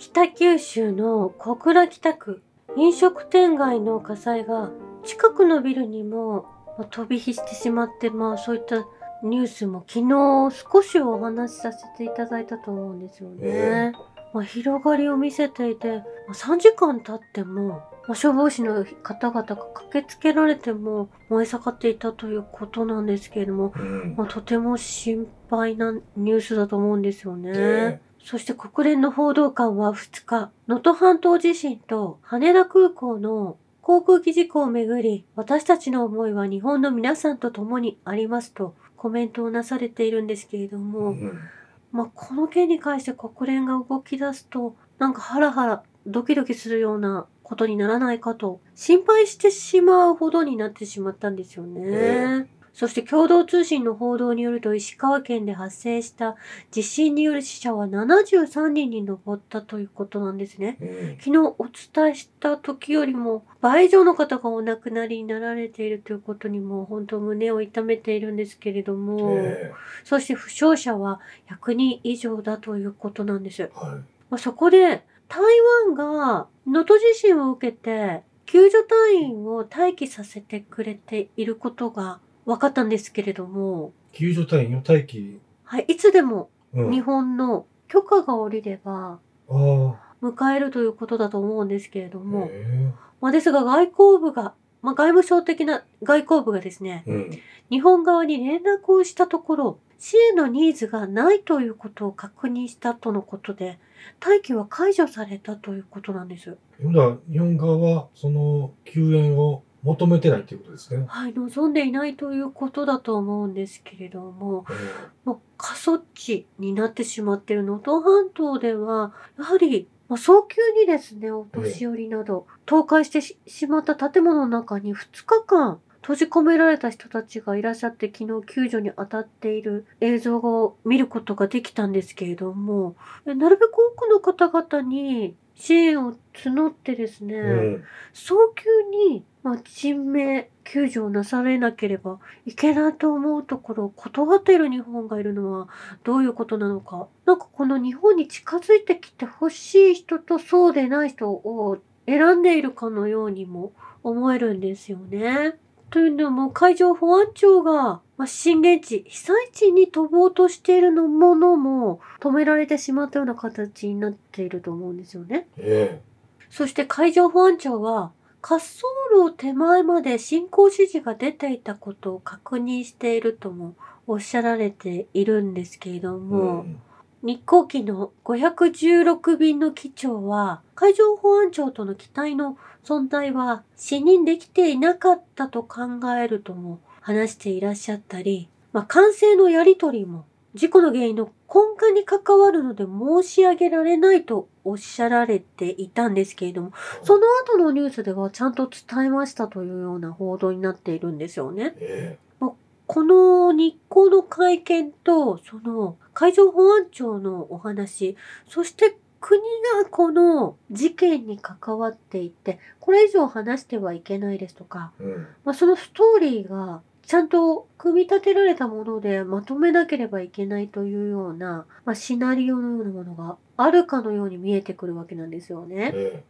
北九州の小倉北区飲食店街の火災が近くのビルにもまあ飛び火してしまって、まあそういったニュースも昨日少しお話しさせていただいたと思うんですよね。えまあ、広がりを見せていて、まあ、3時間経っても、まあ、消防士の方々が駆けつけられても燃え盛っていたということなんですけれども、うんまあ、とても心配なニュースだと思うんですよね。えそして国連の報道官は2日、能登半島地震と羽田空港の航空機事故をめぐり、私たちの思いは日本の皆さんと共にありますとコメントをなされているんですけれどうも、んまあ、この件に関して国連が動き出すと、なんかハラハラドキドキするようなことにならないかと心配してしまうほどになってしまったんですよね。えそして共同通信の報道によると石川県で発生した地震による死者は73人に上ったということなんですね。うん昨日お伝えした時よりも倍以上の方がお亡くなりになられているということにも本当胸を痛めているんですけれども、えそして負傷者は100人以上だということなんです。はいまあ、そこで台湾が能登地震を受けて救助隊員を待機させてくれていることが分かったんですけれども、救助隊員の待機、はい、いつでもうん、日本の許可が下りれば迎えるということだと思うんですけれども、え。まあ、ですが外交部が、まあ、外務省的な外交部がですね、えうん。日本側に連絡をしたところ、支援のニーズがないということを確認したとのことで、待機は解除されたということなんです。日本側はその救援を求めてないっていうことですね。はい、望んでいないということだと思うんですけれども、えもう過疎地になってしまっている能登半島では、やはり、まあ、早急にですね、お年寄りなど、倒壊してししまった建物の中に2日間閉じ込められた人たちがいらっしゃって、昨日救助に当たっている映像を見ることができたんですけれども、えなるべく多くの方々に支援を募ってですね、えうん早急に、まあ、人命救助をなされなければいけないと思うところを断っている日本がいるのはどういうことなのか。なんかこの日本に近づいてきてほしい人とそうでない人を選んでいるかのようにも思えるんですよね。というのも海上保安庁が、まあ、震源地、被災地に飛ぼうとしているのものも止められてしまったような形になっていると思うんですよね。えそして海上保安庁は滑走路手前まで進行指示が出ていたことを確認しているともおっしゃられているんですけれどえも、ん日航機の516便の機長は海上保安庁との機体の存在は視認できていなかったと考えるとも話していらっしゃったり、まあ、管制のやりとりも事故の原因の根幹に関わるので申し上げられないとおっしゃられていたんですけれども、その後のニュースではちゃんと伝えましたというような報道になっているんですよね。えこの日光の会見と、その海上保安庁のお話、そして国がこの事件に関わっていて、これ以上話してはいけないですとか、えうんまあ、そのストーリーがちゃんと組み立てられたものでまとめなければいけないというような、まあ、シナリオのようなものがあるかのように見えてくるわけなんですよね。え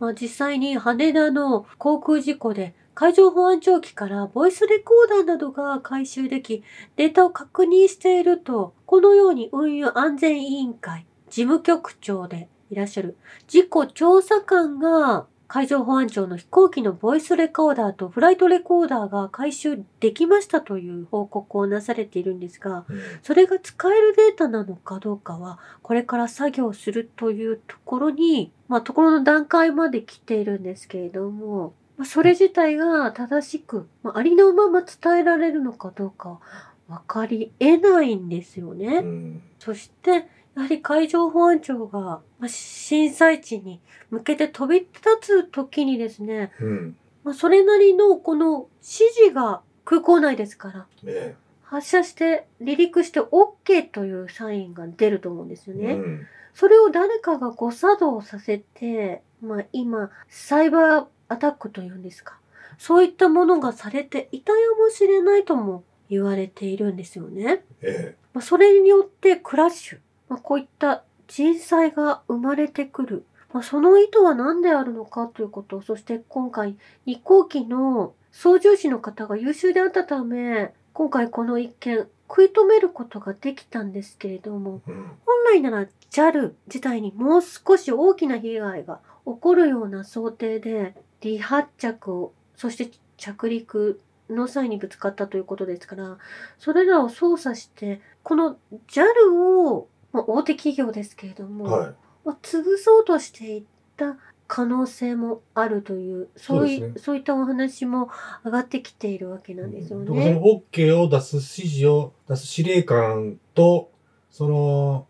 まあ、実際に羽田の航空事故で海上保安庁機からボイスレコーダーなどが回収できデータを確認しているとこのように運輸安全委員会事務局長でいらっしゃる。事故調査官が海上保安庁の飛行機のボイスレコーダーとフライトレコーダーが回収できましたという報告をなされているんですがうん。それが使えるデータなのかどうかは、これから作業するというところに、まあ、ところの段階まで来ているんですけれども、まあ、それ自体が正しく、まあ、ありのまま伝えられるのかどうかは分かり得ないんですよね。うん。そして、やはり海上保安庁が、まあ、震災地に向けて飛び立つ時にですね、うんまあ、それなりのこの指示が空港内ですから、え発射して離陸して OK というサインが出ると思うんですよね。えうんそれを誰かが誤作動させて、まあ今、サイバーアタックというんですか。そういったものがされていたやもしれないとも言われているんですよね。えまあ、それによってクラッシュ。まあ、こういった人災が生まれてくる。まあ、その意図は何であるのかということ、そして今回、日航機の操縦士の方が優秀であったため、今回この一件、食い止めることができたんですけれども、本来なら JAL 自体にもう少し大きな被害が起こるような想定で離発着をそして着陸の際にぶつかったということですからそれらを操作してこの JAL を、まあ、大手企業ですけれども、はい。まあ、潰そうとしていった可能性もあるというそういそうねそういったお話も上がってきているわけなんですよだからそのね。OK を出す指示を出す司令官と、その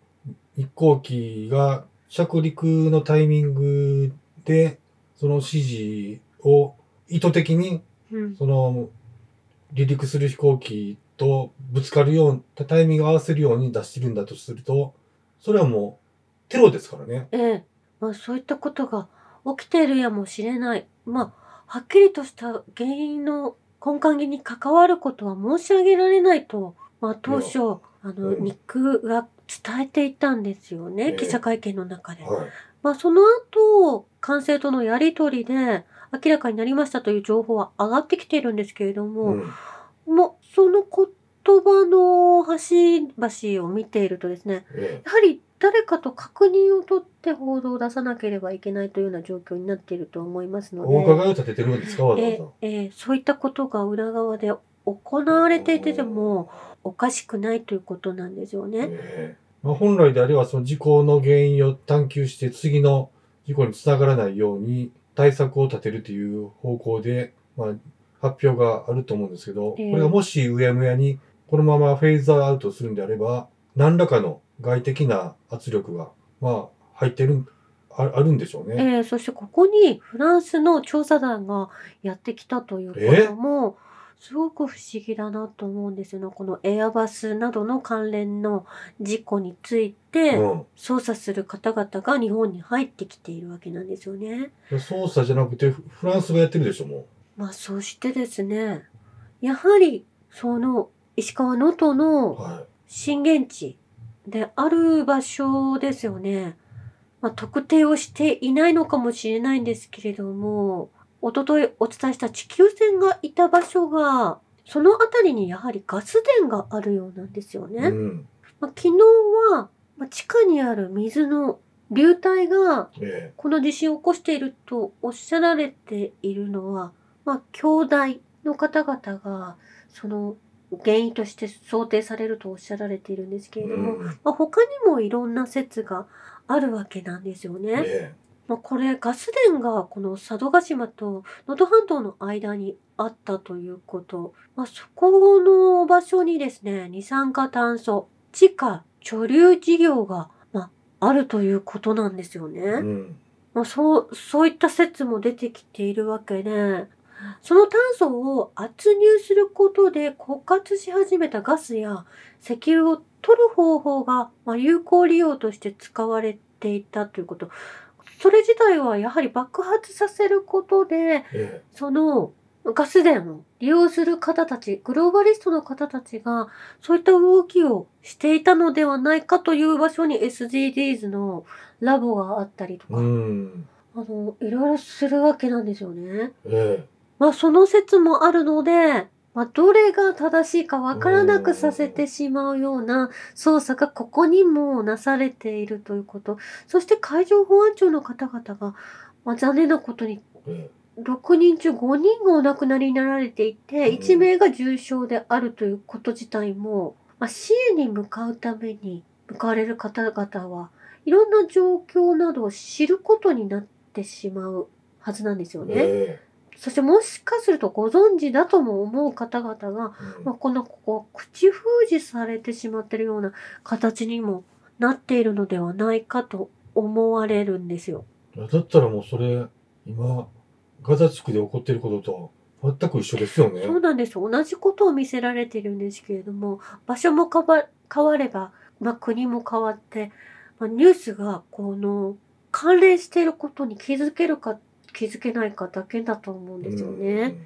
日航機が着陸のタイミングで、その指示を意図的に、うんその離陸する飛行機とぶつかるようなタイミングを合わせるように出してるんだとすると、それはもうテロですからね。ええ、まあそういったことが起きているやもしれない。まあ、はっきりとした原因の根幹に関わることは申し上げられないと、まあ当初、あの、うんニックが伝えていたんですよね、ええ記者会見の中で。はい。まあその後、管制とのやりとりで明らかになりましたという情報は上がってきているんですけれども、うん。もうその言葉の端々を見ているとですね、えやはり誰かと確認を取って報道を出さなければいけないというような状況になっていると思いますえのお伺いで、を立ててるんですか、わざわえざ。ええそういったことが裏側で行われていてでもおかしくないということなんですよね。ええまあ、本来であればその事故の原因を探求して次の事故につながらないように対策を立てるという方向で、まあ、発表があると思うんですけど、ええこれがもしうやむやにこのままフェーズアウトするんであれば何らかの外的な圧力が、まあ、入ってるああるんでしょうね。ええそしてここにフランスの調査団がやってきたということもすごく不思議だなと思うんですよね。このエアバスなどの関連の事故についてうん捜査する方々が日本に入ってきているわけなんですよね。操作じゃなくてフフランスがやってるでしょもまあそしてですね、やはりその石川能登う。のは震源地である場所ですよね。まあ、特定をしていないのかもしれないんですけれども、おとといお伝えした地球船がいた場所が、その辺りにやはりガス田があるようなんですよい。ね。うん。まあ、昨日は、まあ、地下にある水の流体がえこの地震を起こしているとおっしゃられているのは、まあ、兄弟の方々が、その原因として想定されるとおっしゃられているんですけえれども、うんまあ、他にもいろんな説があるわけなんですよね。えまあ、これ、ガス田がこの佐渡島と能登半島の間にあったということ、まあ、そこの場所にですね、二酸化炭素、地下貯留事業が、まあ、あるということなんですよね。えうん。まあ、そう、そういった説も出てきているわけで、その炭素を圧入することで枯渇し始めたガスや石油を取る方法が、まあ、有効利用として使われていたということ。それ自体はやはり爆発させることで、えそのガス田を利用する方たち、グローバリストの方たちが、そういった動きをしていたのではないかという場所に SDGs のラボがあったりとえか、うん。あの、いろいろするわけなんですよね。えまあ、その説もあるので、まあ、どれが正しいかわからなくさせてしまうような捜査がここにもなされているということ。そして海上保安庁の方々が、まあ、残念なことにええ6人中5人がお亡くなりになられていて、うん1名が重傷であるということ自体も、まあ、支援に向かうために向かわれる方々はいろんな状況などを知ることになってしまうはずなんですよね。えそしてもしかするとご存知だとも思う方々が、まあ、このここ口封じされてしまっているような形にもなっているのではないかと思われるんですよ。だったらもうそれ、今、ガザ地区で起こっていることと全く一緒ですよね。そうなんですよ。同じことを見せられているんですけれども、場所も変わ変われば、まあ、国も変わって、まあ、ニュースがこの関連していることに気づけるか気づけないかだけだと思うんですよね。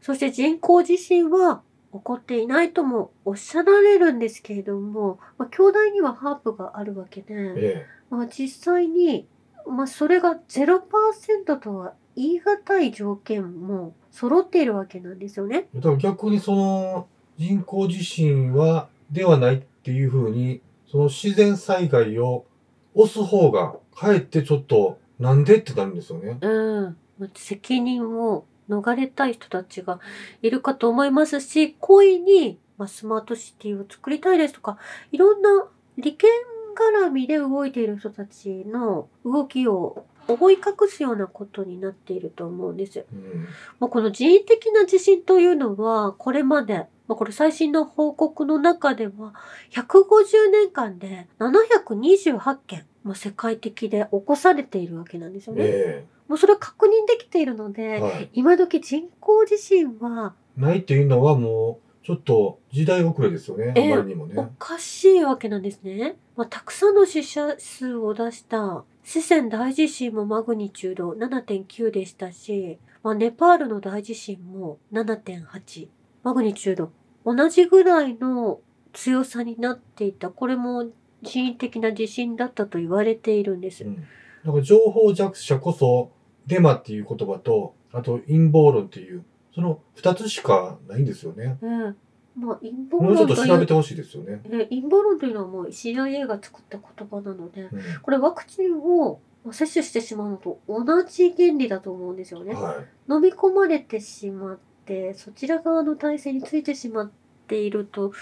そして人口地震は起こっていないともおっしゃられるんですけれども、まあ、兄弟にはハープがあるわけで、うん。えまあ、実際に、まあ、それが0%とは言い難い条件も揃っているわけなんですよね。だから逆にその人工地震は、ではないっていうふうに、その自然災害を押す方が、かえってちょっと、なんでってなるんですよね。うん。まあ責任を逃れたい人たちがいるかと思いますし、故意に、まあ、スマートシティを作りたいですとか、いろんな利権絡みで動いている人たちの動きを覆い隠すようなことになっていると思うんですよ。うん。まあ、この人為的な地震というのは、これまで、まあ、これ最新の報告の中では、150年間で728件、まあ、世界的で起こされているわけなんですよね。えもうそれは確認できているのえで、はい。今時人工地震はないっていうのはもう、ちょっと時代遅れですよね。ええあまりにもおね。かしいわけなんですね。まあ、たくさんの死者数を出した四川大地震もマグニチュード7.9でしたし、まあ、ネパールの大地震も7.8。マグニチュード同じぐらいの強さになっていた。これも人為的な地震だったと言われているんですう。ん。なんか情報弱者こそ、デマっていう言葉と、あと陰謀論っていう、その二つしかないんですよね。うん。まあ、陰謀もうちょっと調べてほしいですよね。ね陰謀論というのはもう CIA が作った言葉なので、うこれワクチンを接種してしまうのと同じ原理だと思うんですよね。ん。はい。飲み込まれてしまって、そちら側の体制についてしまっていると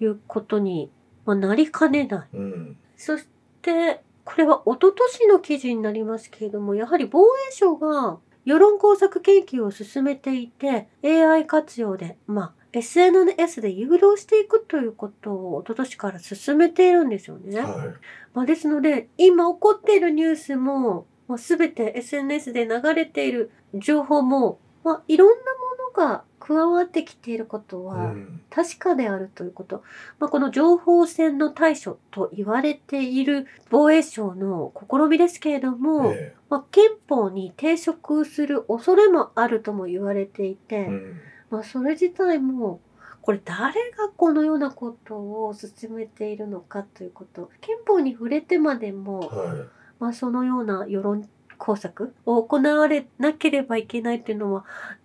いうことに、まあ、なりかねない。うん。そして、これは一昨年の記事になりますけれども、やはり防衛省が世論工作研究を進めていて、AI 活用で、まあ、SNS で誘導していくということを一昨年から進めているんですよね。はまあ、ですので、今起こっているニュースも、まあ、全て SNS で流れている情報も、まあ、いろんなが加わってきていることい。うはん。確かであるということ。まあ、この情報戦の対処と言われている防衛省の試みですけれども、えまあ、憲法に抵触する恐れもあるとも言われていて、えうん。まあ、それ自体も、これ誰がこのようなことを進めているのかということ。憲法に触れてまでも、はまあ、そのような世論工作を行われなければいけないというのは、うん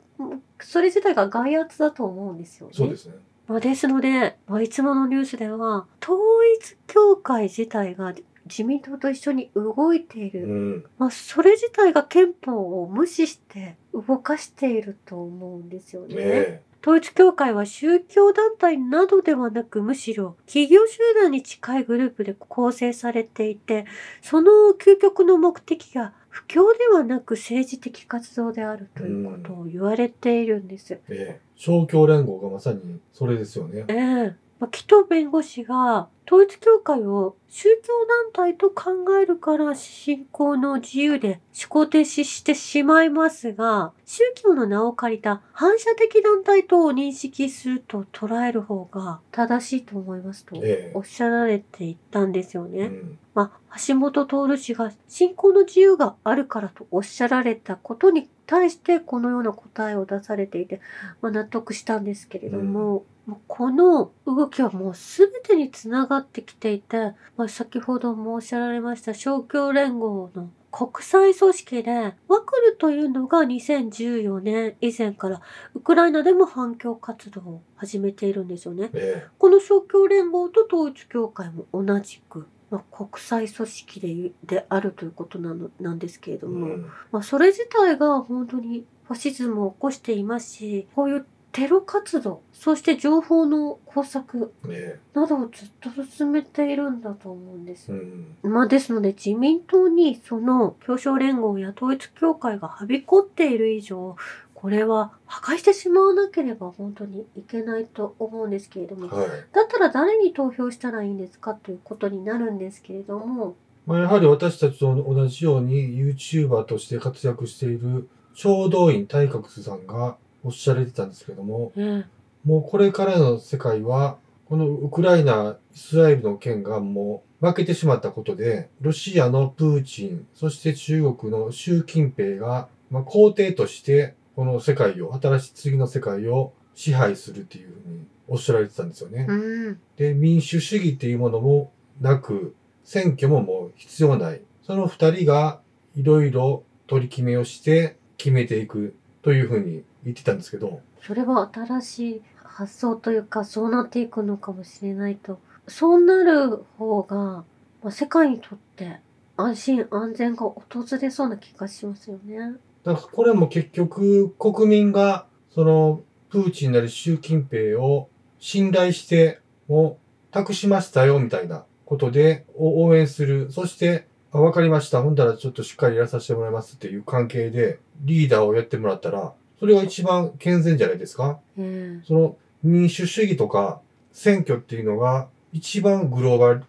それ自体が外圧だと思うんですよね。い。そうですね。まあ、ですので、まあ、いつものニュースでは、統一教会自体が自民党と一緒に動いていうる。ん。まあ、それ自体が憲法を無視して動かしていると思うんですよね。え統一教会は宗教団体などではなくむしろ企業集団に近いグループで構成されていてその究極の目的が布教ではなく政治的活動であるということを言われているんです。えええ勝共連合がまさにそれですよね。ええまあ、紀藤弁護士が統一教会を宗教団体と考えるから信仰の自由で思考停止してしまいますが、宗教の名を借りた反射的団体と認識すると捉える方が正しいと思いますとええおっしゃられていたんですよね。うん。まあ、橋本徹氏が信仰の自由があるからとおっしゃられたことに対してこのような答えを出されていて、まあ、納得したんですけれども、もうこの動きはもう全てにつながってきていて、まあ、先ほどもおっしゃられました勝共連合の国際組織で、ワクルというのが2014年以前からウクライナでも反共活動を始めているんですよね。えこの勝共連合と統一教会も同じく、まあ、国際組織でであるということなのなんですけれえども、うん。まあ、それ自体が本当にファシズムを起こしていますしこういうテロ活動そして情報の工作えなどをずっと進めているんだと思うんですえうん。まあですので自民党にその協商連合や統一教会がはびこっている以上これは破壊してしまわなければ本当にいけないと思うんですけれども、はい。だったら誰に投票したらいいんですかということになるんですけれども、まあ、やはり私たちと同じように YouTuber として活躍している超動員大覚さんがおっしゃられてたんですけども、えもうこれからの世界は、このウクライナ、イスラエルの件がもう負けてしまったことで、ロシアのプーチン、そして中国の習近平が、まあ、皇帝として、この世界を、新しい次の世界を支配するっていうふうにおっしゃられてたんですよね。うん、で、民主主義っていうものもなく、選挙ももう必要ない。その二人がいろいろ取り決めをして決めていくというふうに言ってたんですけど、それは新しい発想というか、そうなっていくのかもしれないと。そうなる方が、まあ、世界にとって安心安全が訪れそうな気がしますよね。だからこれも結局国民がそのプーチンなり習近平を信頼してもう託しましたよみたいなことでお応援する。そして、あわかりました。ほんだらちょっとしっかりやらさせてもらいますっていう関係でリーダーをやってもらったら、それが一番健全じゃないですかええその民主主義とか選挙っていうのが一番グローバル、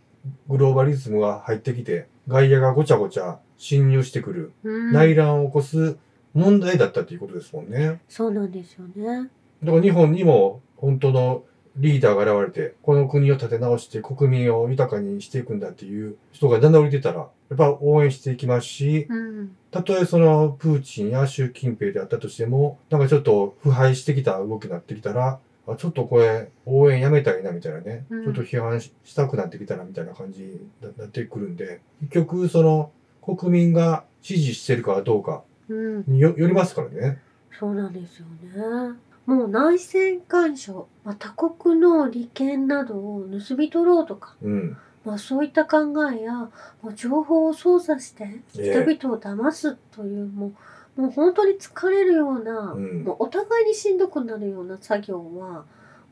グローバリズムが入ってきて、外野がごちゃごちゃ侵入してくる、うん内乱を起こす問題だったっていうことですもんね。そうなんですよね。だから日本にも本当のリーダーが現れて、この国を立て直して国民を豊かにしていくんだっていう人が名乗り出たら、やっぱ応援していきますし、うん。たとえそのプーチンや習近平であったとしても、なんかちょっと腐敗してきた動きになってきたら、あちょっとこれ応援やめたいなみたいなね、うんちょっと批判ししたくなってきたなみたいな感じになってくるんで、結局その国民が支持してるかどうかうん。によよりますからね。そうなんですよね。もう内戦干渉、まあ、他国の利権などを盗み取ろうとか、うん。まあ、そういった考えや、まあ、情報を操作して人ええ々を騙すという、もうもう本当に疲れるような、うんもうお互いにしんどくなるような作業は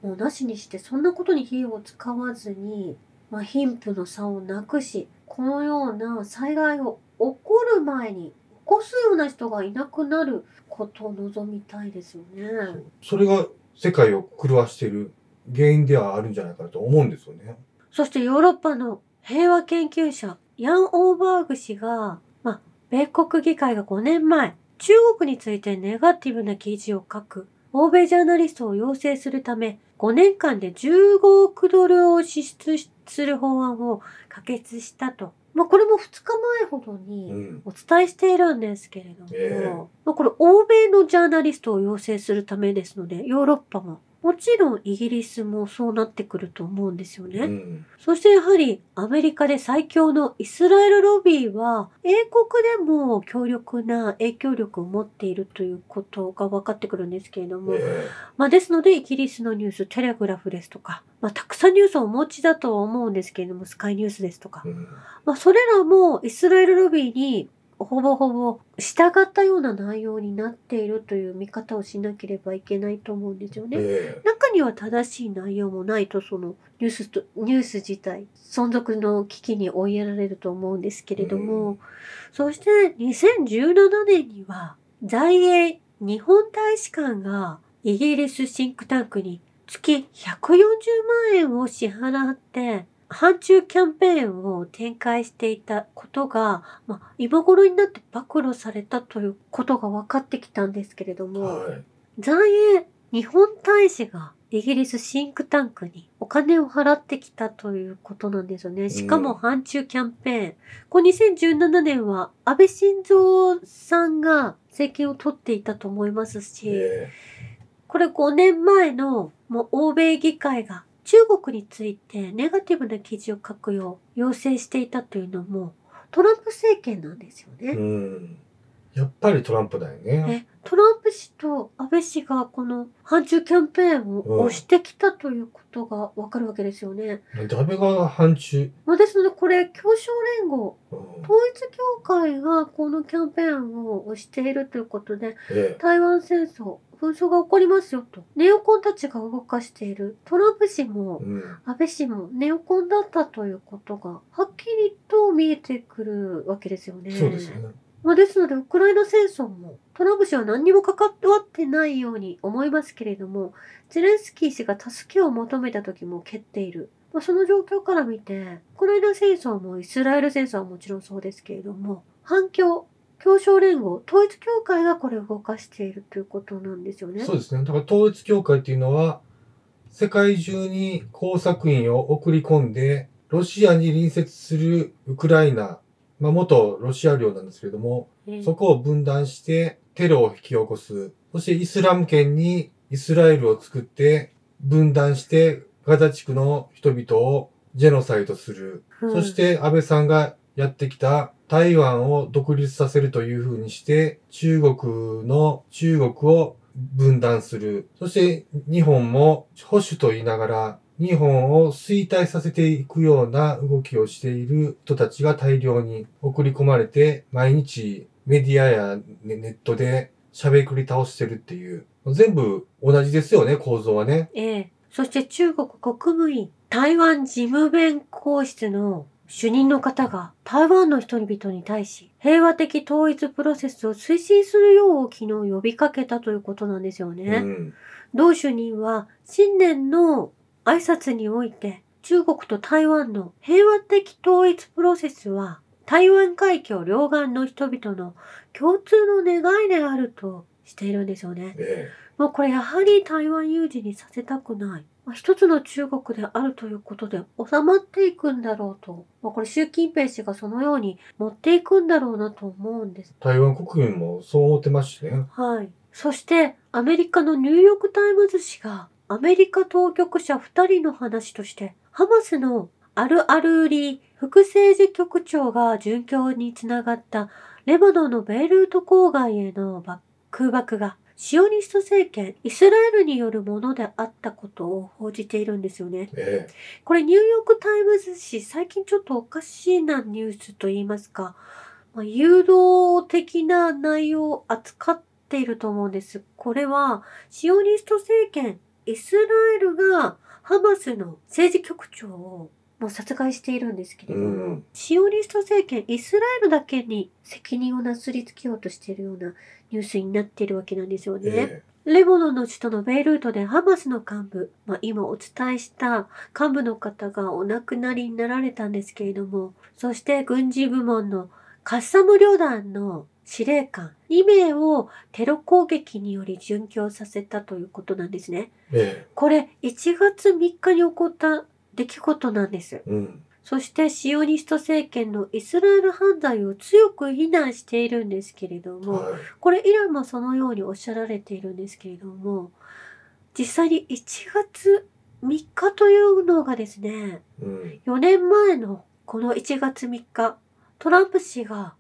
もうなしにしてそんなことに費用を使わずに、まあ、貧富の差をなくしこのような災害を起こる前に起こすような人がいなくなることを望みたいですよね。それが世界を狂わしている原因ではあるんじゃないかなと思うんですよね。そしてヨーロッパの平和研究者ヤン・オーバーグ氏が、まあ、米国議会が5年前中国についてネガティブな記事を書く欧米ジャーナリストを養成するため5年間で15億ドルを支出する法案を可決したと。まあ、これも2日前ほどうにん。お伝えしているんですけれども、ええまあ、これ欧米のジャーナリストを養成するためですのでヨーロッパももちろんイギリスもそうなってくると思うんですよね。うん。そしてやはりアメリカで最強のイスラエルロビーは英国でも強力な影響力を持っているということが分かってくるんですけれども、えまあですのでイギリスのニュース、テレグラフですとか、まあたくさんニュースをお持ちだとは思うんですけれども、スカイニュースですとかえ、うん。まあそれらもイスラエルロビーにほぼほぼ従ったような内容になっているという見方をしなければいけないと思うんですよね。え中には正しい内容もないとそのニュースとニュース自体存続の危機に追いやられると思うんですけれども、うそして2017年には在英日本大使館がイギリスシンクタンクに月140万円を支払って反中キャンペーンを展開していたことが、まあ、今頃になって暴露されたということが分かってきたんですけれどえも、はい。在英日本大使がイギリスシンクタンクにお金を払ってきたということなんですよね。しかも反中キャンペーン。これ2017年は安倍晋三さんが政権を取っていたと思いますし、えこれ5年前のもう欧米議会が中国についてネガティブな記事を書くよう要請していたというのもトランプ政権なんですよね。えうん。やっぱりトランプだよね。えトランプ氏と安倍氏がこの反中キャンペーンを押してきたということがわかるわけですよね。なんで安倍が反中？まあ、ですのでこれ共商連合うん統一教会がこのキャンペーンを押しているということでええ台湾戦争紛争が起こりますよとネオコンたちが動かしているトランプ氏もうん。安倍氏もネオコンだったということがはっきりと見えてくるわけですよね。そうですよね。まあ、ですので、ウクライナ戦争もトランプ氏は何にも関わってないように思いますけれども、ゼレンスキー氏が助けを求めた時も蹴っている。まあ、その状況から見て、ウクライナ戦争もイスラエル戦争はもちろんそうですけれども、反共、協商連合、統一教会がこれを動かしているということなんですよね。そうですね。だから統一教会っていうのは、世界中に工作員を送り込んで、ロシアに隣接するウクライナ、まあ元ロシア領なんですけれども、ええそこを分断してテロを引き起こす。そしてイスラム圏にイスラエルを作って分断してガザ地区の人々をジェノサイドする。うんそして安倍さんがやってきた台湾を独立させるという風にして、中国の、中国を分断する。そして日本も保守と言いながら、日本を衰退させていくような動きをしている人たちが大量に送り込まれて、毎日メディアやネットで喋り倒してるっていう。全部同じですよね、構造はね。ええ。そして中国国務院台湾事務弁公室の主任の方が台湾の人々に対し平和的統一プロセスを推進するよう昨日呼びかけたということなんですよね。うん。同主任は新年の挨拶において中国と台湾の平和的統一プロセスは台湾海峡両岸の人々の共通の願いであるとしているんですよね。えまあこれやはり台湾有事にさせたくない。まあ、一つの中国であるということで収まっていくんだろうと。まあ、これ習近平氏がそのように持っていくんだろうなと思うんです。え台湾国民もそう思ってますしね。はい。そしてアメリカのニューヨークタイムズ紙がアメリカ当局者2人の話としてハマスのアル・アルーリ副政治局長が殉教につながったレバノンのベイルート郊外へのば空爆がシオニスト政権イスラエルによるものであったことを報じているんですよね。ええこれニューヨークタイムズ紙最近ちょっとおかしいなニュースと言いますか、まあ、誘導的な内容を扱っていると思うんです。これはシオニスト政権イスラエルがハマスの政治局長をもう殺害しているんですけれども、うんシオニスト政権イスラエルだけに責任をなすりつけようとしているようなニュースになっているわけなんですよね。えレバノンの首都のベイルートでハマスの幹部、まあ、今お伝えした幹部の方がお亡くなりになられたんですけれども、そして軍事部門のカッサム旅団の司令官2名をテロ攻撃により殉教させたということなんですね。ええこれ1月3日に起こった出来事なんです。えうん。そしてシオニスト政権のイスラエル犯罪を強く非難しているんですけれども、はい。これイランもそのようにおっしゃられているんですけれども実際に1月3日というのがですねうん。4年前のこの1月3日トランプ氏が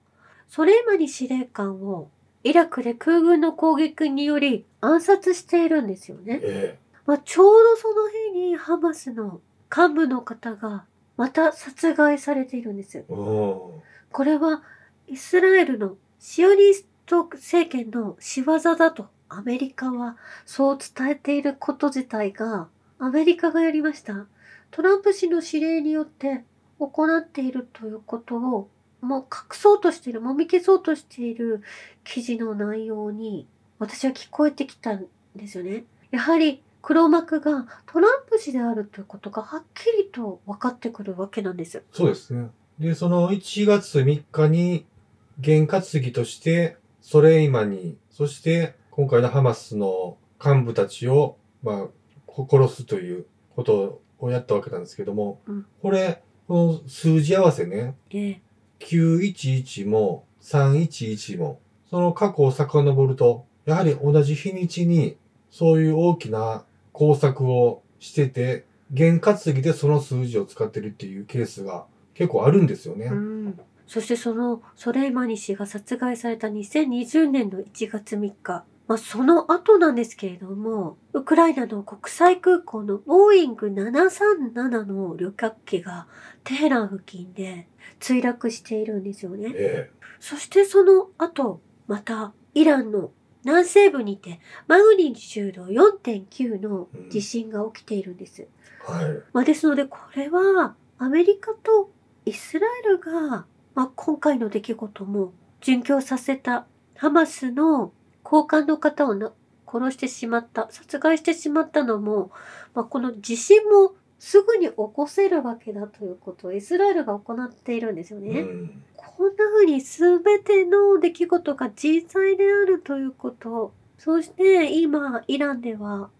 ソレイマニ司令官をイラクで空軍の攻撃により暗殺しているんですよね。えまあ、ちょうどその日にハマスの幹部の方がまた殺害されているんです。これはイスラエルのシオニスト政権の仕業だとアメリカはそう伝えていること自体がアメリカがやりました。トランプ氏の指令によって行っているということをもう隠そうとしている、もみ消そうとしている記事の内容に私は聞こえてきたんですよね。やはり黒幕がトランプ氏であるということがはっきりと分かってくるわけなんです。そうですね。で、その1月3日に、原担ぎとして、ソレイマニ、そして今回のハマスの幹部たちを、まあ、こ殺すということをやったわけなんですけども、うんこれ、この数字合わせね、ええ911も311も、その過去を遡ると、やはり同じ日にちに、そういう大きな工作をしてて、原担ぎでその数字を使ってるっていうケースが結構あるんですよね。うん、そしてそのソレイマニ氏が殺害された2020年の1月3日、まあ、その後なんですけれどもウクライナの国際空港のボーイング737の旅客機がテヘラン付近で墜落しているんですよね。えそしてその後またイランの南西部にてマグニチュード4.9の地震が起きているんです。えはい。まあ、ですのでこれはアメリカとイスラエルが、まあ、今回の出来事も殉教させたハマスの高官の方をな殺してしまった殺害してしまったのも、まあ、この地震もすぐに起こせるわけだということをイスラエルが行っているんですよね。うん。こんな風に全ての出来事が実際であるということ。そして今、イランでは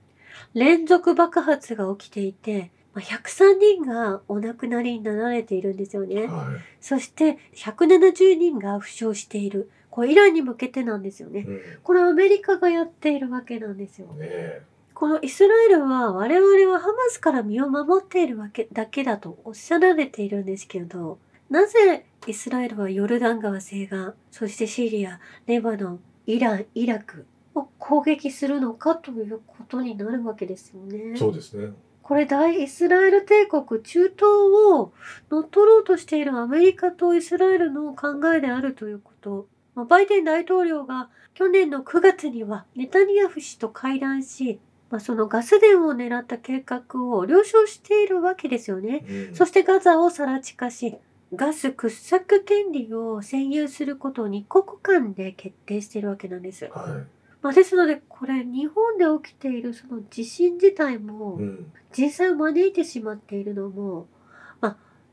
連続爆発が起きていて、まあ103人がお亡くなりになられているんですよね。はそして170人が負傷している。これイランに向けてなんですよい。ね。うん。これアメリカがやっているわけなんですよ。えこのイスラエルは我々はハマスから身を守っているわけだけだとおっしゃられているんですけれど、なぜイスラエルはヨルダン川西岸、そしてシリア、レバノン、イラン、イラクを攻撃するのかということになるわけですよね。そうですね。これ大イスラエル帝国中東を乗っ取ろうとしているアメリカとイスラエルの考えであるということ。まあバイデン大統領が去年の9月にはネタニヤフ氏と会談し、まあ、そのガス田を狙った計画を了承しているわけですよね。うんそしてガザを更地化し、ガス掘削権利を占有することを二国間で決定しているわけなんです。はまあ、ですので、これ日本で起きているその地震自体も、い。うん。実際を招いてしまっているのも、まあ、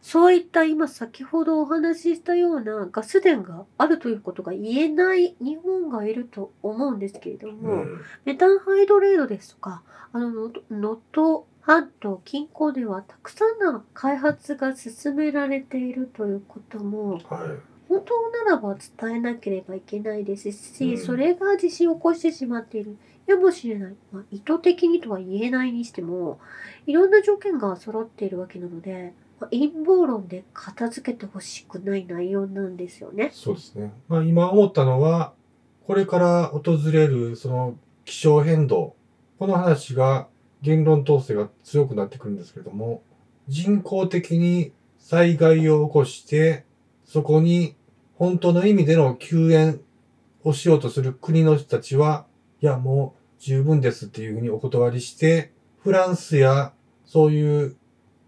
そういった今先ほどお話ししたようなガス田があるということが言えない日本がいると思うんですけれどうも、ん。メタンハイドレードですとか、あの、能登半島近郊ではたくさんの開発が進められているということも、は本当ならば伝えなければいけないですし、うんそれが地震を起こしてしまっているやもしれない。まあ、意図的にとは言えないにしても、いろんな条件が揃っているわけなので、陰謀論で片付けてほしくない内容なんですよ。ね。そうですね。まあ今思ったのは、これから訪れるその気象変動、この話が言論統制が強くなってくるんですけれども、人工的に災害を起こして、そこに本当の意味での救援をしようとする国の人たちは、いやもう十分ですっていうふうにお断りして、フランスやそういう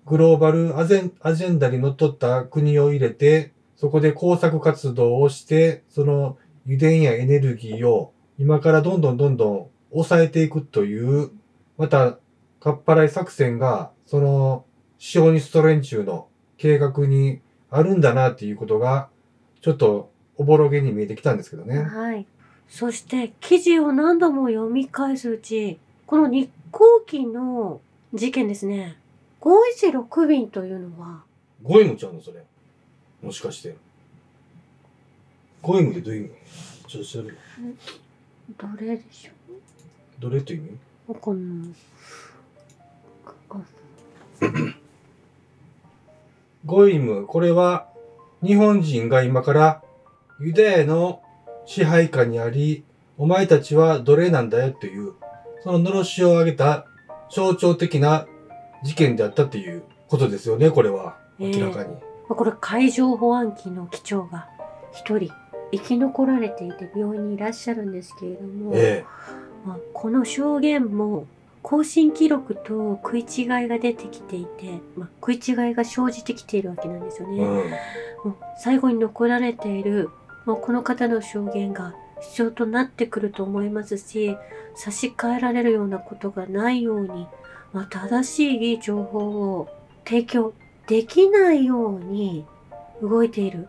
グローバルアジェンダにのっとった国を入れて、そこで工作活動をして、その油田やエネルギーを今からどんどんどんどん抑えていくという、また、かっぱらい作戦が、その、シオニスト連中の計画にあるんだなっていうことが、ちょっとおぼろげに見えてきたんですけどね。はい。そして、記事を何度も読み返すうち、この日航機の事件ですね。516便というのは、ゴイムちゃうのそれ。もしかして。ゴイムってどういう意味？ちょっと調べる。どれでしょどれという意味？うわかんない。あゴイム、これは日本人が今からユダヤの支配下にあり、お前たちは奴隷なんだよっていう、その罵しを上げた象徴的な事件であったっていうことですよね、これは。ええ明らかに。まあこれ海上保安機の機長が一人生き残られていて病院にいらっしゃるんですけれども、えまあ、この証言も更新記録と食い違いが出てきていて、まあ、食い違いが生じてきているわけなんですよね。えうん。もう最後に残られているもうこの方の証言が必要となってくると思いますし差し替えられるようなことがないように、まあ、正しい情報を提供できないように動いている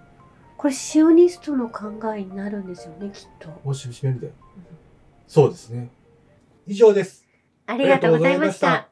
これシオニストの考えになるんですよねきっともうし閉めるで。そうですね。以上です。ありがとうございました